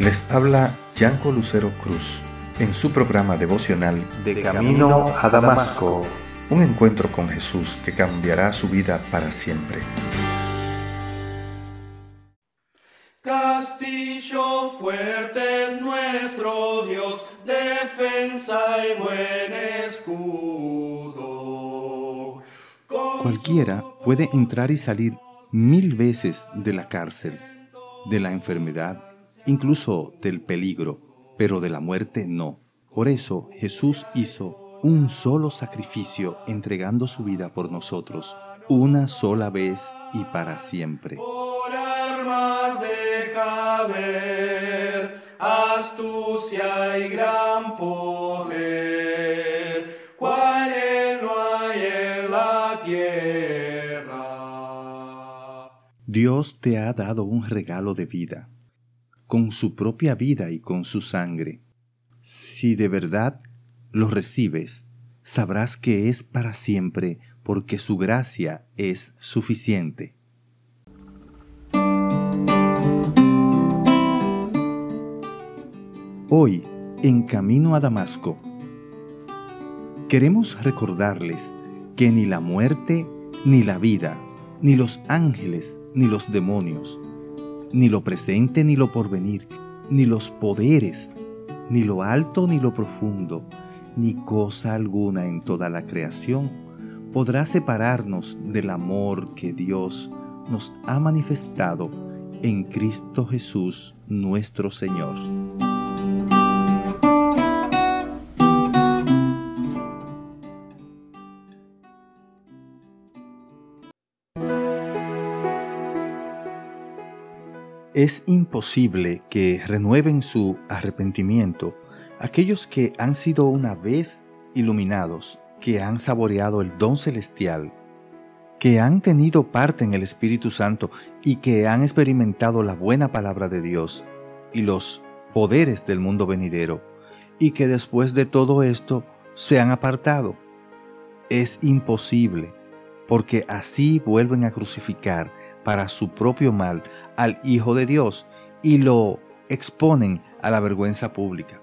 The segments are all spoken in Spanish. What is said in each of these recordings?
Les habla Yanco Lucero Cruz en su programa devocional De Camino a Damasco, un encuentro con Jesús que cambiará su vida para siempre. Castillo fuerte es nuestro Dios, defensa y buen escudo. Cualquiera puede entrar y salir mil veces de la cárcel, de la enfermedad, incluso del peligro, pero de la muerte no. Por eso Jesús hizo un solo sacrificio entregando su vida por nosotros, una sola vez y para siempre. Por armas deja ver astucia y gran poder, cual no hay en la tierra. Dios te ha dado un regalo de vida con su propia vida y con su sangre. Si de verdad lo recibes, sabrás que es para siempre porque su gracia es suficiente. Hoy, en camino a Damasco, queremos recordarles que ni la muerte, ni la vida, ni los ángeles, ni los demonios, ni lo presente ni lo porvenir, ni los poderes, ni lo alto ni lo profundo, ni cosa alguna en toda la creación podrá separarnos del amor que Dios nos ha manifestado en Cristo Jesús nuestro Señor. Es imposible que renueven su arrepentimiento aquellos que han sido una vez iluminados, que han saboreado el don celestial, que han tenido parte en el Espíritu Santo y que han experimentado la buena palabra de Dios y los poderes del mundo venidero, y que después de todo esto se han apartado. Es imposible, porque así vuelven a crucificar para su propio mal al Hijo de Dios y lo exponen a la vergüenza pública.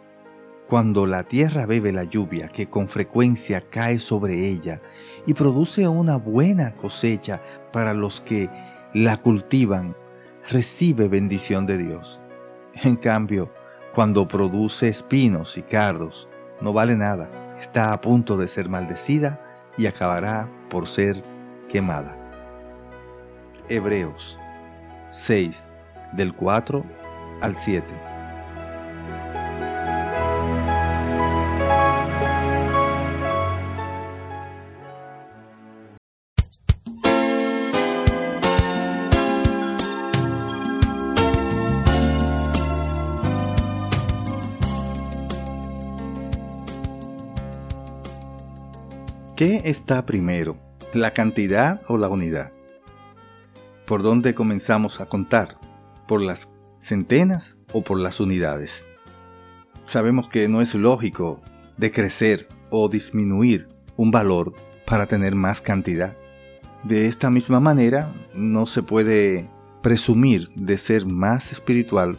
Cuando la tierra bebe la lluvia que con frecuencia cae sobre ella y produce una buena cosecha para los que la cultivan, recibe bendición de Dios. En cambio, cuando produce espinos y cardos, no vale nada, está a punto de ser maldecida y acabará por ser quemada. Hebreos 6, del 4 al 7. ¿Qué está primero, la cantidad o la unidad? ¿Por dónde comenzamos a contar? ¿Por las centenas o por las unidades? Sabemos que no es lógico decrecer o disminuir un valor para tener más cantidad. De esta misma manera, no se puede presumir de ser más espiritual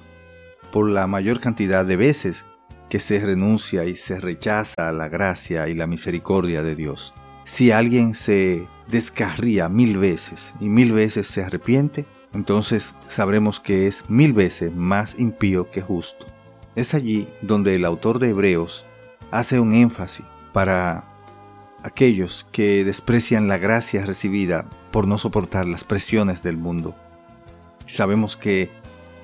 por la mayor cantidad de veces que se renuncia y se rechaza la gracia y la misericordia de Dios. Si alguien se descarría mil veces y mil veces se arrepiente, entonces sabremos que es mil veces más impío que justo. Es allí donde el autor de Hebreos hace un énfasis para aquellos que desprecian la gracia recibida por no soportar las presiones del mundo. Sabemos que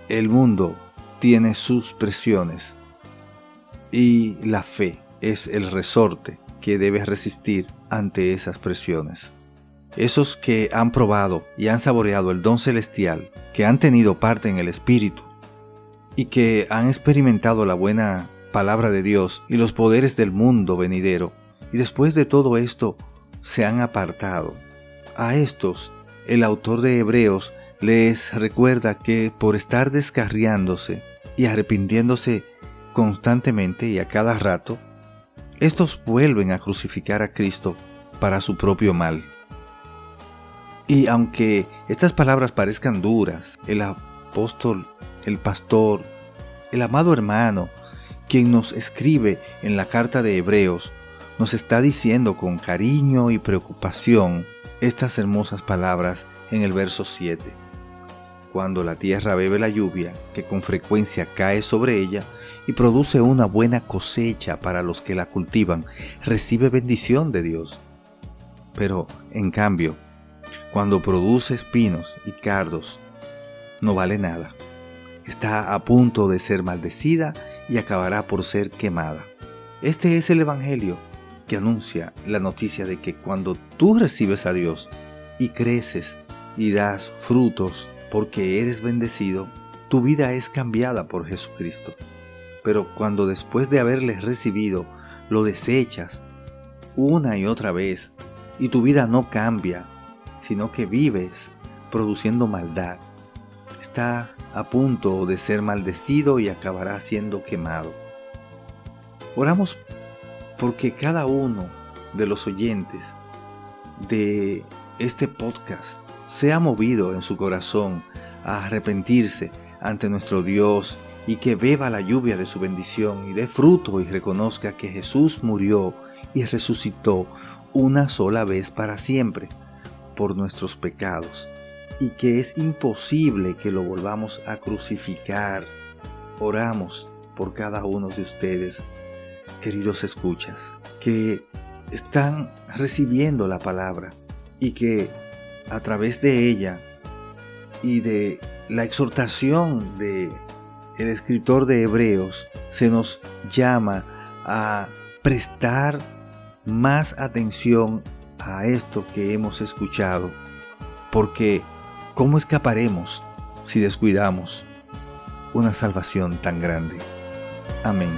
el mundo tiene sus presiones y la fe es el resorte que debe resistir ante esas presiones. Esos que han probado y han saboreado el don celestial, que han tenido parte en el Espíritu y que han experimentado la buena palabra de Dios y los poderes del mundo venidero, y después de todo esto se han apartado. A estos, el autor de Hebreos les recuerda que por estar descarriándose y arrepintiéndose constantemente y a cada rato, estos vuelven a crucificar a Cristo para su propio mal. Y aunque estas palabras parezcan duras, el apóstol, el pastor, El amado hermano, quien nos escribe en la carta de Hebreos, nos está diciendo con cariño y preocupación estas hermosas palabras en el verso 7. Cuando la tierra bebe la lluvia, que con frecuencia cae sobre ella, y produce una buena cosecha para los que la cultivan, recibe bendición de Dios. Pero, en cambio, cuando produce espinos y cardos, no vale nada. Está a punto de ser maldecida y acabará por ser quemada. Este es el Evangelio que anuncia la noticia de que cuando tú recibes a Dios y creces y das frutos porque eres bendecido, tu vida es cambiada por Jesucristo. Pero cuando después de haberle recibido lo desechas una y otra vez y tu vida no cambia, sino que vives produciendo maldad, está a punto de ser maldecido y acabará siendo quemado. Oramos porque cada uno de los oyentes de este podcast sea movido en su corazón a arrepentirse ante nuestro Dios y que beba la lluvia de su bendición y dé fruto y reconozca que Jesús murió y resucitó una sola vez para siempre por nuestros pecados y que es imposible que lo volvamos a crucificar. Oramos por cada uno de ustedes, queridos escuchas, que están recibiendo la palabra y que a través de ella y de la exhortación de el escritor de Hebreos se nos llama a prestar más atención a esto que hemos escuchado, porque ¿cómo escaparemos si descuidamos una salvación tan grande? Amén.